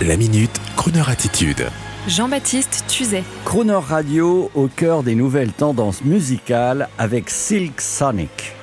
La minute, Kroneur attitude. Jean-Baptiste Tuzet. Crooner Radio au cœur des nouvelles tendances musicales avec Silk Sonic.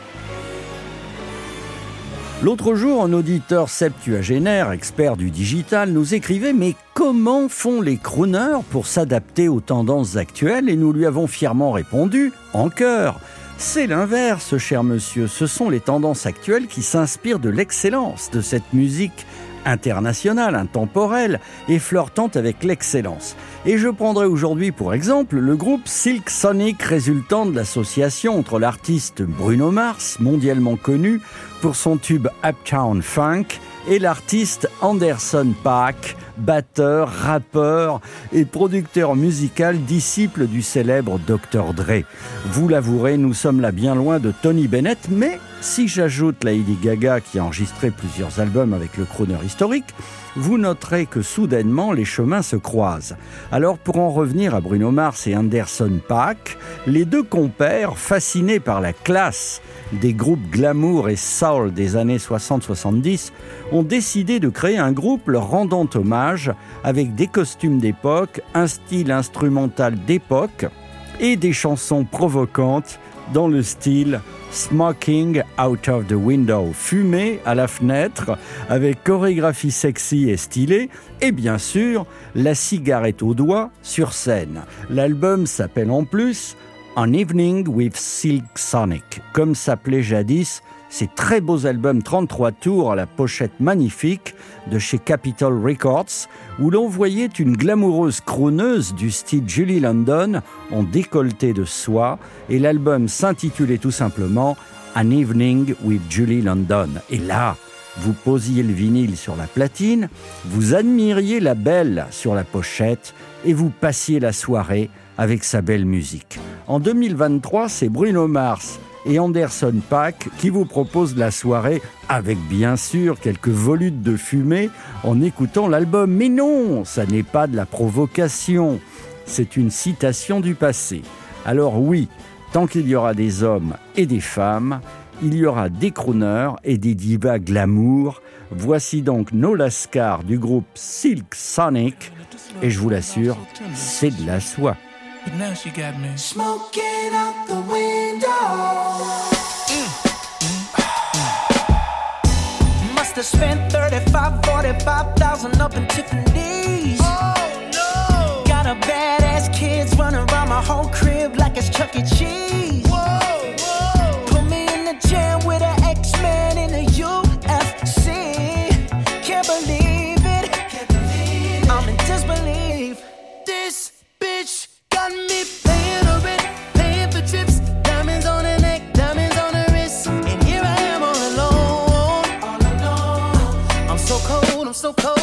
L'autre jour, un auditeur septuagénaire, expert du digital, nous écrivait Mais comment font les crooners pour s'adapter aux tendances actuelles? Et nous lui avons fièrement répondu En chœur c'est l'inverse, cher monsieur. Ce sont les tendances actuelles qui s'inspirent de l'excellence de cette musique internationale, intemporelle et flirtante avec l'excellence. Et je prendrai aujourd'hui pour exemple le groupe Silk Sonic résultant de l'association entre l'artiste Bruno Mars, mondialement connu pour son tube Uptown Funk, et l'artiste Anderson Paak, batteur, rappeur et producteur musical, disciple du célèbre Dr. Dre. Vous l'avouerez, nous sommes là bien loin de Tony Bennett, mais si j'ajoute Lady Gaga qui a enregistré plusieurs albums avec le crooner historique, vous noterez que soudainement les chemins se croisent. Alors pour en revenir à Bruno Mars et Anderson Paak, les deux compères, fascinés par la classe des groupes glamour et soul des années 60-70, ont décidé de créer un groupe leur rendant hommage avec des costumes d'époque, un style instrumental d'époque et des chansons provocantes dans le style Smoking Out of the Window, fumer à la fenêtre avec chorégraphie sexy et stylée, et bien sûr la cigarette au doigt sur scène. L'album s'appelle en plus An Evening with Silk Sonic, comme s'appelait jadis ces très beaux albums 33 tours à la pochette magnifique de chez Capitol Records, où l'on voyait une glamoureuse crooneuse du style Julie London en décolleté de soie, et l'album s'intitulait tout simplement An Evening with Julie London. Et là, vous posiez le vinyle sur la platine, vous admiriez la belle sur la pochette, et vous passiez la soirée avec sa belle musique. En 2023, c'est Bruno Mars et Anderson Pack qui vous propose la soirée avec bien sûr quelques volutes de fumée en écoutant l'album. Mais non, ça n'est pas de la provocation, c'est une citation du passé. Alors oui, tant qu'il y aura des hommes et des femmes, il y aura des crooners et des divas glamour. Voici donc No Lascar du groupe Silk Sonic et je vous l'assure, c'est de la soie. But now she got me smoking out the window. Mm. Mm. Must have spent 35, 45,000 up in Tiffany's. Oh no! Got a badass kids running around my whole crib so cold.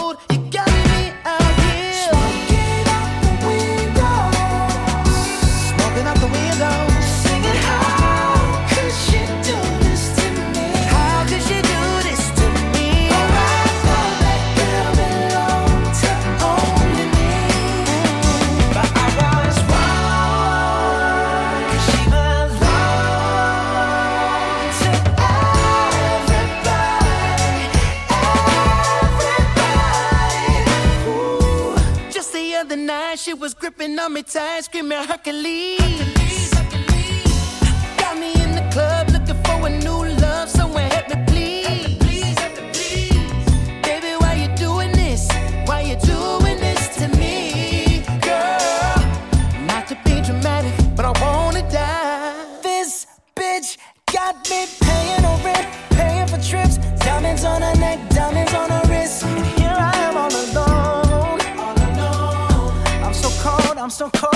Gripping on me tight, screaming Hercules. Got me in the club looking for a new love, someone help me please. Baby, why you doing this? Why you doing this to me, girl? Not to be dramatic, but I wanna die. This bitch got me paying rent, paying for trips, diamonds on her neck, don't call